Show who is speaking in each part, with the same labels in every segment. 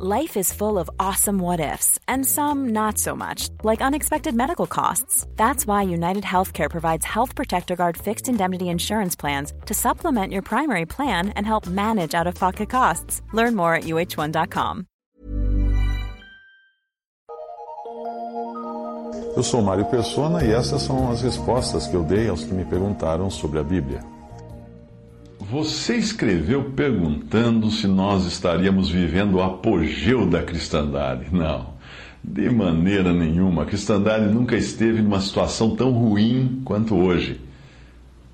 Speaker 1: Life is full of awesome what ifs, and some not so much, like unexpected medical costs. That's why United Healthcare provides Health Protector Guard fixed indemnity insurance plans to supplement your primary plan and help manage out of pocket costs. Learn more at uh1.com.
Speaker 2: Eu sou Mário Persona e essas são as respostas que eu dei aos que me perguntaram sobre a Bíblia. Você escreveu perguntando se nós estaríamos vivendo o apogeu da cristandade. Não, de maneira nenhuma. A cristandade nunca esteve numa situação tão ruim quanto hoje.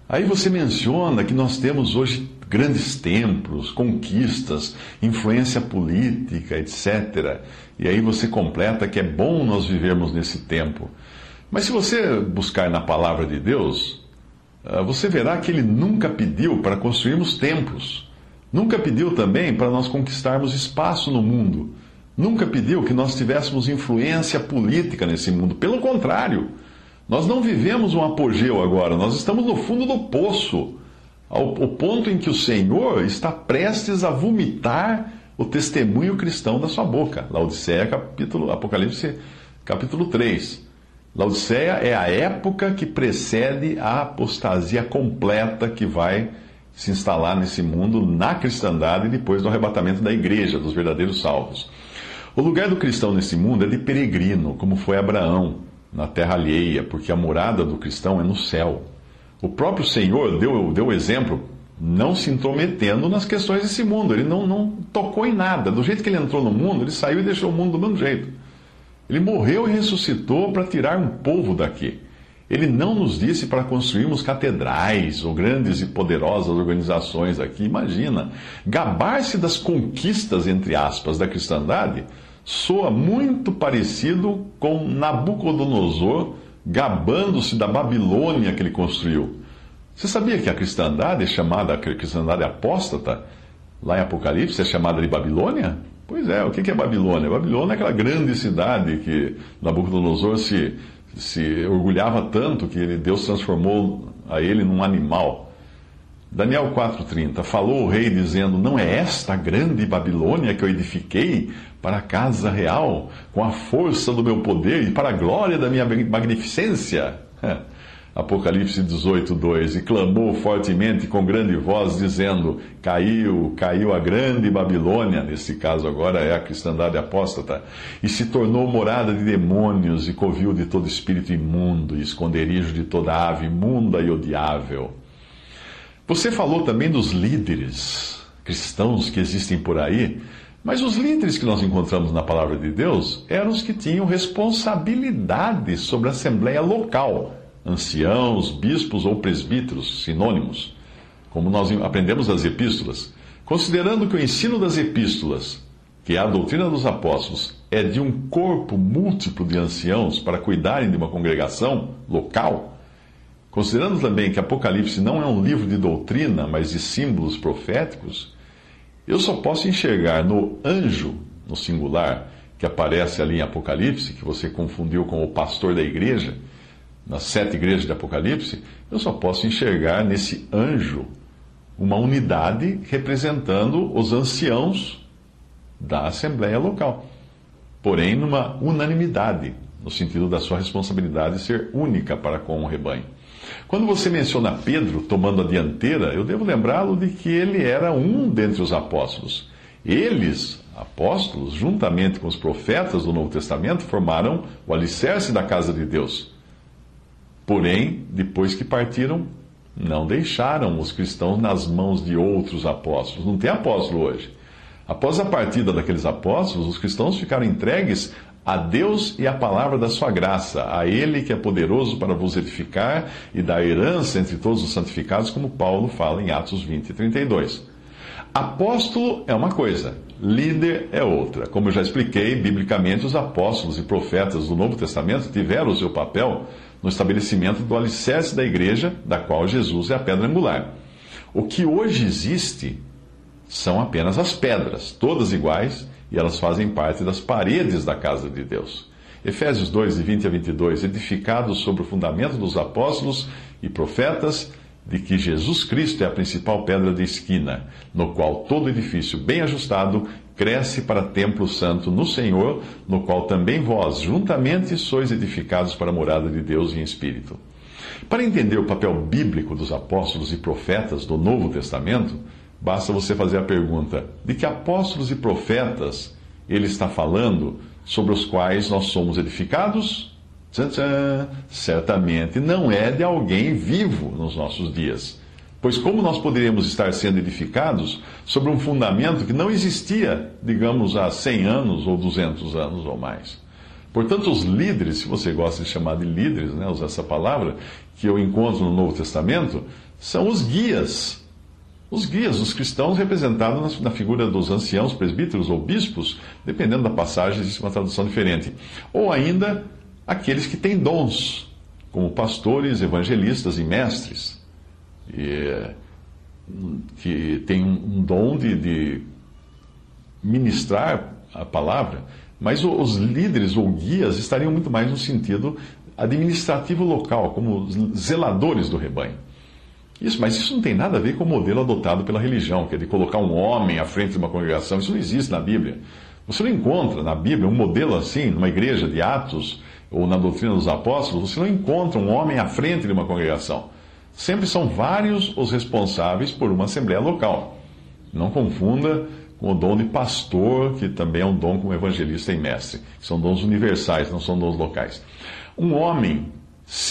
Speaker 2: Aí você menciona que nós temos hoje grandes templos, conquistas, influência política, etc. E aí você completa que é bom nós vivermos nesse tempo. Mas se você buscar na palavra de Deus, você verá que ele nunca pediu para construirmos templos. Nunca pediu também para nós conquistarmos espaço no mundo. Nunca pediu que nós tivéssemos influência política nesse mundo. Pelo contrário, nós não vivemos um apogeu agora, nós estamos no fundo do poço, ao, ao ponto em que o Senhor está prestes a vomitar o testemunho cristão da sua boca. Laodiceia, capítulo, Apocalipse, capítulo 3. Laodiceia é a época que precede a apostasia completa que vai se instalar nesse mundo na cristandade depois do arrebatamento da igreja, dos verdadeiros salvos. O lugar do cristão nesse mundo é de peregrino, como foi Abraão, na terra alheia, porque a morada do cristão é no céu. O próprio Senhor deu, deu exemplo não se intrometendo nas questões desse mundo. Ele não, não tocou em nada. Do jeito que ele entrou no mundo, ele saiu e deixou o mundo do mesmo jeito. Ele morreu e ressuscitou para tirar um povo daqui. Ele não nos disse para construirmos catedrais ou grandes e poderosas organizações aqui. Imagina, gabar-se das conquistas, entre aspas, da cristandade soa muito parecido com Nabucodonosor gabando-se da Babilônia que ele construiu. Você sabia que a cristandade é chamada, a cristandade apóstata, lá em Apocalipse, é chamada de Babilônia? Pois é, o que é Babilônia? Babilônia é aquela grande cidade que Nabucodonosor se, se orgulhava tanto que ele, Deus transformou a ele num animal. Daniel 4,30 Falou o rei dizendo: Não é esta grande Babilônia que eu edifiquei para a casa real, com a força do meu poder e para a glória da minha magnificência? Apocalipse 18, 2: E clamou fortemente com grande voz, dizendo: Caiu, caiu a grande Babilônia, nesse caso agora é a cristandade apóstata, e se tornou morada de demônios e covil de todo espírito imundo, e esconderijo de toda ave imunda e odiável. Você falou também dos líderes cristãos que existem por aí, mas os líderes que nós encontramos na palavra de Deus eram os que tinham responsabilidade sobre a assembleia local anciãos, bispos ou presbíteros, sinônimos, como nós aprendemos das epístolas, considerando que o ensino das epístolas, que é a doutrina dos apóstolos, é de um corpo múltiplo de anciãos para cuidarem de uma congregação local, considerando também que Apocalipse não é um livro de doutrina, mas de símbolos proféticos, eu só posso enxergar no anjo, no singular, que aparece ali em Apocalipse, que você confundiu com o pastor da igreja, nas sete igrejas de Apocalipse, eu só posso enxergar nesse anjo uma unidade representando os anciãos da Assembleia local. Porém, numa unanimidade, no sentido da sua responsabilidade ser única para com o rebanho. Quando você menciona Pedro tomando a dianteira, eu devo lembrá-lo de que ele era um dentre os apóstolos. Eles, apóstolos, juntamente com os profetas do Novo Testamento, formaram o alicerce da casa de Deus. Porém, depois que partiram, não deixaram os cristãos nas mãos de outros apóstolos. Não tem apóstolo hoje. Após a partida daqueles apóstolos, os cristãos ficaram entregues a Deus e à palavra da sua graça, a Ele que é poderoso para vos edificar e dar herança entre todos os santificados, como Paulo fala em Atos 20 e 32. Apóstolo é uma coisa, líder é outra. Como eu já expliquei, biblicamente, os apóstolos e profetas do Novo Testamento tiveram o seu papel no estabelecimento do alicerce da igreja, da qual Jesus é a pedra angular. O que hoje existe são apenas as pedras, todas iguais, e elas fazem parte das paredes da casa de Deus. Efésios 2, de 20 a 22, edificados sobre o fundamento dos apóstolos e profetas, de que Jesus Cristo é a principal pedra de esquina, no qual todo edifício bem ajustado cresce para templo santo no Senhor, no qual também vós, juntamente, sois edificados para a morada de Deus em espírito. Para entender o papel bíblico dos apóstolos e profetas do Novo Testamento, basta você fazer a pergunta: de que apóstolos e profetas ele está falando sobre os quais nós somos edificados? Certamente não é de alguém vivo nos nossos dias. Pois como nós poderíamos estar sendo edificados sobre um fundamento que não existia, digamos, há 100 anos ou 200 anos ou mais? Portanto, os líderes, se você gosta de chamar de líderes, né, usar essa palavra, que eu encontro no Novo Testamento, são os guias. Os guias, os cristãos representados na figura dos anciãos, presbíteros ou bispos, dependendo da passagem, existe uma tradução diferente. Ou ainda aqueles que têm dons, como pastores, evangelistas e mestres, e, que têm um dom de, de ministrar a palavra, mas os líderes ou guias estariam muito mais no sentido administrativo local, como zeladores do rebanho. Isso, mas isso não tem nada a ver com o modelo adotado pela religião, que é de colocar um homem à frente de uma congregação. Isso não existe na Bíblia. Você não encontra na Bíblia um modelo assim, numa igreja de Atos ou na doutrina dos apóstolos, você não encontra um homem à frente de uma congregação. Sempre são vários os responsáveis por uma assembleia local. Não confunda com o dom de pastor, que também é um dom como evangelista e mestre. São dons universais, não são dons locais. Um homem,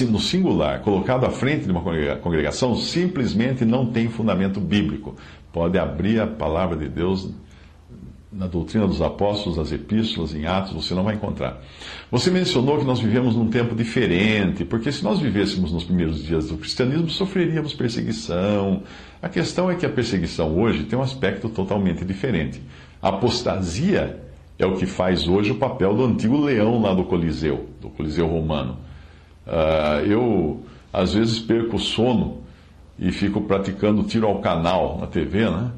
Speaker 2: no singular, colocado à frente de uma congregação, simplesmente não tem fundamento bíblico. Pode abrir a palavra de Deus na doutrina dos apóstolos, nas epístolas, em Atos, você não vai encontrar. Você mencionou que nós vivemos num tempo diferente, porque se nós vivêssemos nos primeiros dias do cristianismo, sofreríamos perseguição. A questão é que a perseguição hoje tem um aspecto totalmente diferente. A apostasia é o que faz hoje o papel do antigo leão lá do Coliseu, do Coliseu romano. Uh, eu, às vezes, perco o sono e fico praticando tiro ao canal na TV, né?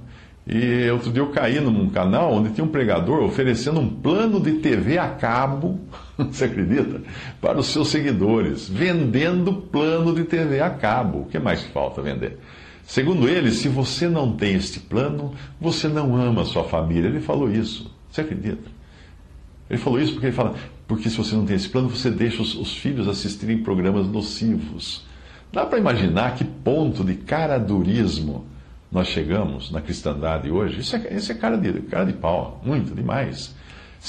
Speaker 2: E outro dia eu caí num canal onde tinha um pregador oferecendo um plano de TV a cabo, você acredita? Para os seus seguidores, vendendo plano de TV a cabo. O que mais falta vender? Segundo ele, se você não tem este plano, você não ama a sua família. Ele falou isso. Você acredita? Ele falou isso porque ele fala, porque se você não tem esse plano, você deixa os, os filhos assistirem programas nocivos. Dá para imaginar que ponto de caradurismo nós chegamos na cristandade hoje, isso é, isso é cara, de, cara de pau, muito, demais.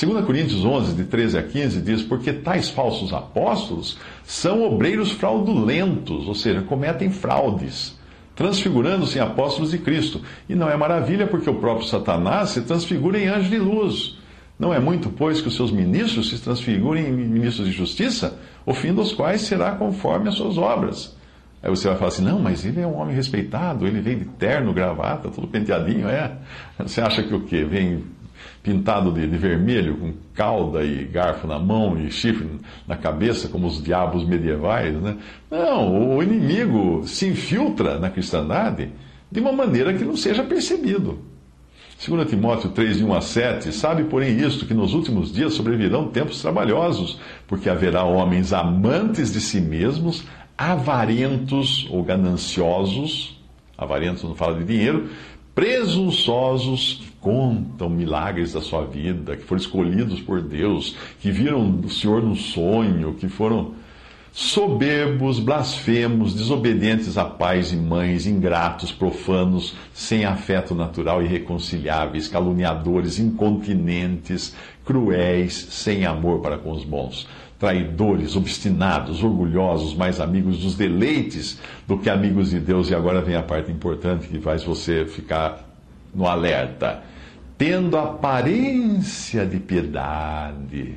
Speaker 2: 2 Coríntios 11, de 13 a 15, diz: Porque tais falsos apóstolos são obreiros fraudulentos, ou seja, cometem fraudes, transfigurando-se em apóstolos de Cristo. E não é maravilha, porque o próprio Satanás se transfigura em anjo de luz. Não é muito, pois, que os seus ministros se transfigurem em ministros de justiça, o fim dos quais será conforme as suas obras. Aí você vai falar assim: não, mas ele é um homem respeitado, ele vem de terno, gravata, tudo penteadinho, é. Você acha que o quê? Vem pintado de, de, vermelho, com cauda e garfo na mão e chifre na cabeça, como os diabos medievais, né? Não, o inimigo se infiltra na cristandade de uma maneira que não seja percebido. 2 Timóteo 3, de 1 a 7, sabe, porém, isto, que nos últimos dias sobrevirão tempos trabalhosos, porque haverá homens amantes de si mesmos, avarentos ou gananciosos, avarentos não fala de dinheiro, presunçosos que contam milagres da sua vida, que foram escolhidos por Deus, que viram o Senhor no sonho, que foram soberbos, blasfemos, desobedientes a pais e mães, ingratos, profanos, sem afeto natural, irreconciliáveis, caluniadores, incontinentes, cruéis, sem amor para com os bons traidores, obstinados, orgulhosos, mais amigos dos deleites do que amigos de Deus. E agora vem a parte importante que faz você ficar no alerta. Tendo aparência de piedade,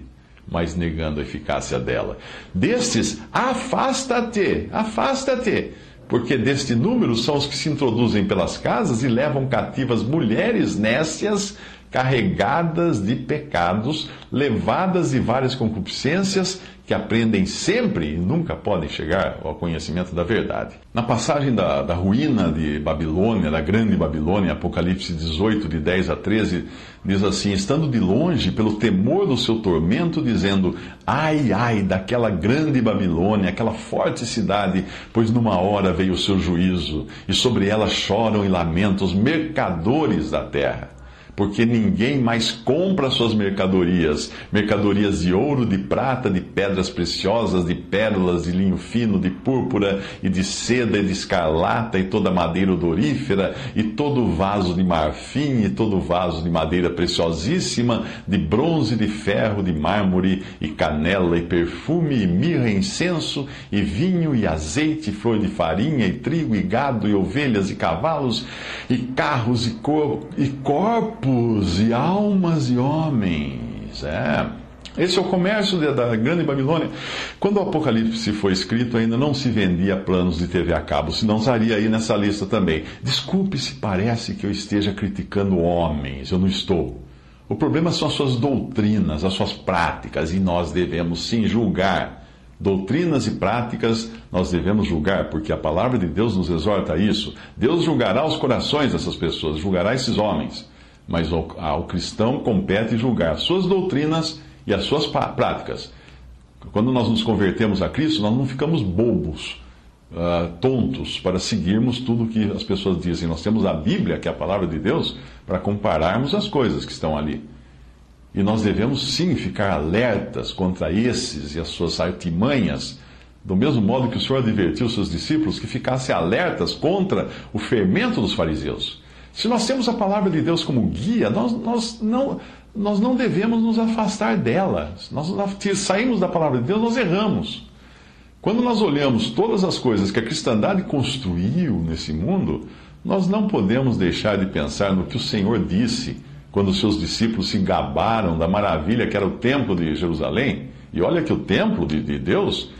Speaker 2: mas negando a eficácia dela. Destes, afasta-te, afasta-te, porque deste número são os que se introduzem pelas casas e levam cativas mulheres nécias carregadas de pecados, levadas de várias concupiscências, que aprendem sempre e nunca podem chegar ao conhecimento da verdade. Na passagem da, da ruína de Babilônia, da grande Babilônia, Apocalipse 18, de 10 a 13, diz assim: Estando de longe, pelo temor do seu tormento, dizendo: Ai, ai, daquela grande Babilônia, aquela forte cidade, pois numa hora veio o seu juízo, e sobre ela choram e lamentam os mercadores da terra porque ninguém mais compra suas mercadorias, mercadorias de ouro, de prata, de pedras preciosas, de pérolas, de linho fino, de púrpura e de seda e de escarlata e toda madeira odorífera e todo vaso de marfim e todo vaso de madeira preciosíssima, de bronze, de ferro, de mármore e canela e perfume e mirra e incenso e vinho e azeite, flor de farinha e trigo e gado e ovelhas e cavalos e carros e, cor e corpos e almas e homens. É. Esse é o comércio da grande Babilônia. Quando o Apocalipse foi escrito, ainda não se vendia planos de TV a cabo, senão estaria aí nessa lista também. Desculpe se parece que eu esteja criticando homens, eu não estou. O problema são as suas doutrinas, as suas práticas, e nós devemos sim julgar. Doutrinas e práticas nós devemos julgar, porque a palavra de Deus nos exorta a isso. Deus julgará os corações dessas pessoas, julgará esses homens. Mas ao, ao cristão compete julgar suas doutrinas e as suas práticas. Quando nós nos convertemos a Cristo, nós não ficamos bobos, uh, tontos, para seguirmos tudo que as pessoas dizem. Nós temos a Bíblia, que é a palavra de Deus, para compararmos as coisas que estão ali. E nós devemos sim ficar alertas contra esses e as suas artimanhas, do mesmo modo que o Senhor advertiu seus discípulos que ficassem alertas contra o fermento dos fariseus. Se nós temos a palavra de Deus como guia, nós, nós não nós não devemos nos afastar dela. Nós saímos da palavra de Deus, nós erramos. Quando nós olhamos todas as coisas que a cristandade construiu nesse mundo, nós não podemos deixar de pensar no que o Senhor disse quando os seus discípulos se gabaram da maravilha que era o templo de Jerusalém. E olha que o templo de, de Deus,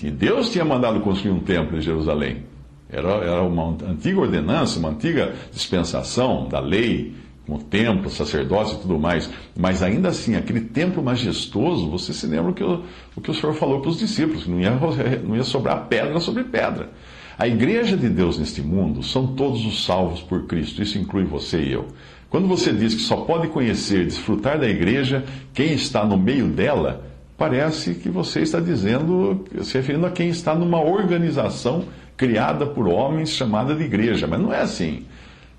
Speaker 2: Deus tinha mandado construir um templo em Jerusalém. Era, era uma antiga ordenança, uma antiga dispensação da lei com o templo, sacerdócio e tudo mais. Mas ainda assim, aquele templo majestoso, você se lembra o que o, o, que o Senhor falou para os discípulos, que não ia, não ia sobrar pedra sobre pedra. A igreja de Deus neste mundo são todos os salvos por Cristo, isso inclui você e eu. Quando você diz que só pode conhecer, desfrutar da igreja quem está no meio dela, parece que você está dizendo, se referindo a quem está numa organização criada por homens chamada de igreja, mas não é assim.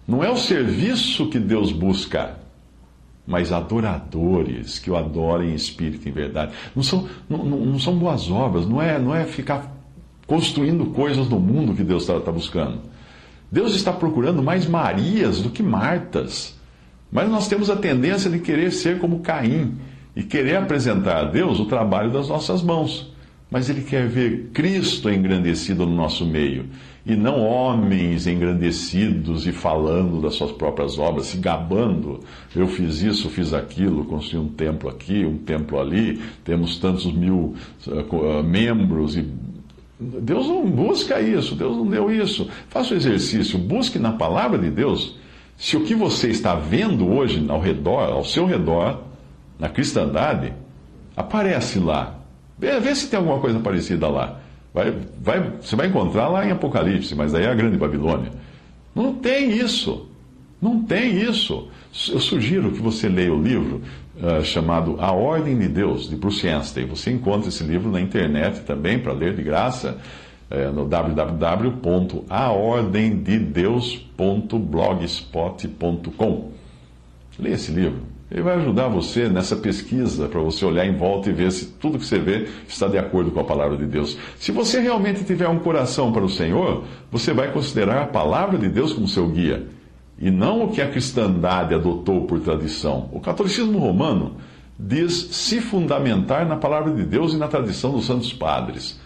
Speaker 2: Não é o serviço que Deus busca, mas adoradores que o adorem em espírito e em verdade. Não são, não, não são boas obras, não é, não é ficar construindo coisas no mundo que Deus está tá buscando. Deus está procurando mais Marias do que Martas. Mas nós temos a tendência de querer ser como Caim e querer apresentar a Deus o trabalho das nossas mãos. Mas Ele quer ver Cristo engrandecido no nosso meio e não homens engrandecidos e falando das suas próprias obras, se gabando. Eu fiz isso, fiz aquilo, construí um templo aqui, um templo ali, temos tantos mil uh, membros e Deus não busca isso, Deus não deu isso. Faça o exercício, busque na palavra de Deus se o que você está vendo hoje ao redor, ao seu redor, na cristandade, aparece lá. Vê, vê se tem alguma coisa parecida lá. Vai, vai, você vai encontrar lá em Apocalipse, mas aí é a grande Babilônia. Não tem isso. Não tem isso. Eu sugiro que você leia o livro uh, chamado A Ordem de Deus, de Bruce Anstey. Você encontra esse livro na internet também, para ler de graça, uh, no www.aordendedeus.blogspot.com. Leia esse livro. Ele vai ajudar você nessa pesquisa para você olhar em volta e ver se tudo que você vê está de acordo com a palavra de Deus. Se você realmente tiver um coração para o Senhor, você vai considerar a palavra de Deus como seu guia e não o que a cristandade adotou por tradição. O catolicismo romano diz se fundamentar na palavra de Deus e na tradição dos santos padres.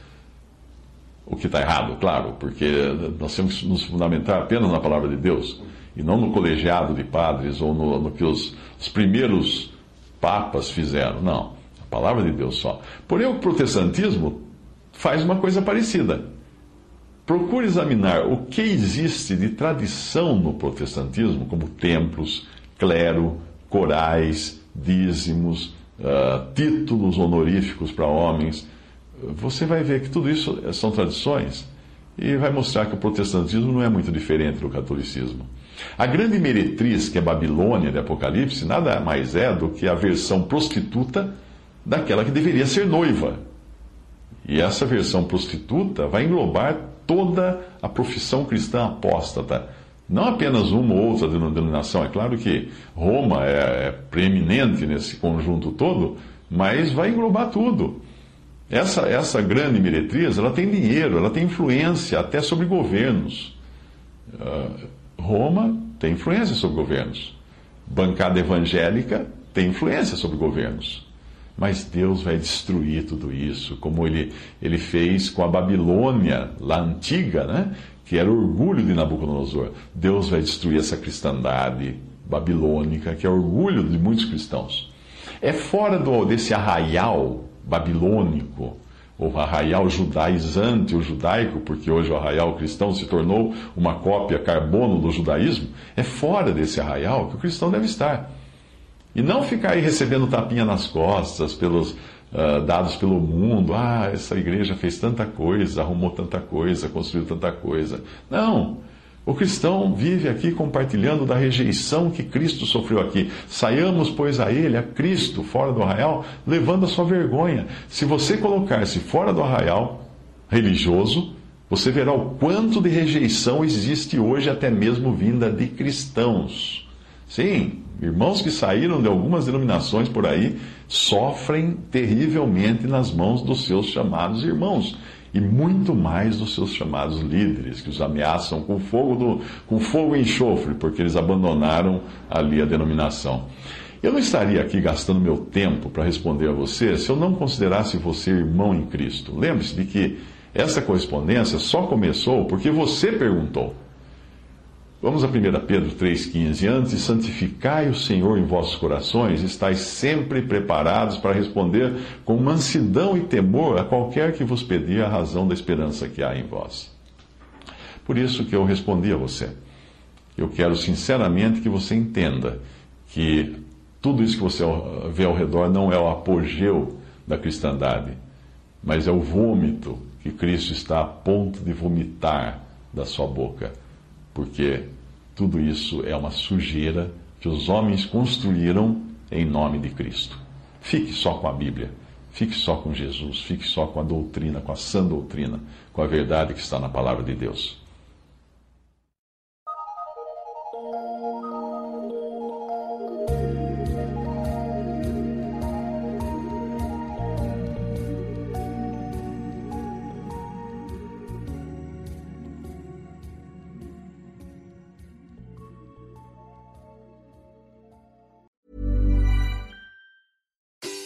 Speaker 2: O que está errado, claro, porque nós temos que nos fundamentar apenas na palavra de Deus e não no colegiado de padres ou no, no que os, os primeiros papas fizeram. Não, a palavra de Deus só. Porém, o protestantismo faz uma coisa parecida. Procure examinar o que existe de tradição no protestantismo, como templos, clero, corais, dízimos, uh, títulos honoríficos para homens. Você vai ver que tudo isso são tradições e vai mostrar que o protestantismo não é muito diferente do catolicismo. A grande meretriz, que é Babilônia de Apocalipse, nada mais é do que a versão prostituta daquela que deveria ser noiva. E essa versão prostituta vai englobar toda a profissão cristã apóstata, Não apenas uma ou outra denominação, é claro que Roma é, é preeminente nesse conjunto todo, mas vai englobar tudo. Essa, essa grande meretriz, ela tem dinheiro, ela tem influência até sobre governos. Uh, Roma tem influência sobre governos. Bancada evangélica tem influência sobre governos. Mas Deus vai destruir tudo isso, como ele, ele fez com a Babilônia, lá antiga, né? que era o orgulho de Nabucodonosor. Deus vai destruir essa cristandade babilônica, que é orgulho de muitos cristãos. É fora do, desse arraial babilônico, o arraial judaizante, o judaico, porque hoje o arraial cristão se tornou uma cópia carbono do judaísmo, é fora desse arraial que o cristão deve estar. E não ficar aí recebendo tapinha nas costas pelos uh, dados pelo mundo. Ah, essa igreja fez tanta coisa, arrumou tanta coisa, construiu tanta coisa. Não. O cristão vive aqui compartilhando da rejeição que Cristo sofreu aqui. Saiamos, pois, a Ele, a Cristo, fora do arraial, levando a sua vergonha. Se você colocar-se fora do arraial religioso, você verá o quanto de rejeição existe hoje, até mesmo vinda de cristãos. Sim, irmãos que saíram de algumas denominações por aí sofrem terrivelmente nas mãos dos seus chamados irmãos e muito mais dos seus chamados líderes, que os ameaçam com fogo, do, com fogo e enxofre, porque eles abandonaram ali a denominação. Eu não estaria aqui gastando meu tempo para responder a você se eu não considerasse você irmão em Cristo. Lembre-se de que essa correspondência só começou porque você perguntou. Vamos a 1 Pedro 3,15. Antes, santificai o Senhor em vossos corações, estáis sempre preparados para responder com mansidão e temor a qualquer que vos pedir a razão da esperança que há em vós. Por isso que eu respondi a você. Eu quero sinceramente que você entenda que tudo isso que você vê ao redor não é o apogeu da cristandade, mas é o vômito que Cristo está a ponto de vomitar da sua boca porque tudo isso é uma sujeira que os homens construíram em nome de Cristo. Fique só com a Bíblia, fique só com Jesus, fique só com a doutrina, com a sã doutrina, com a verdade que está na palavra de Deus.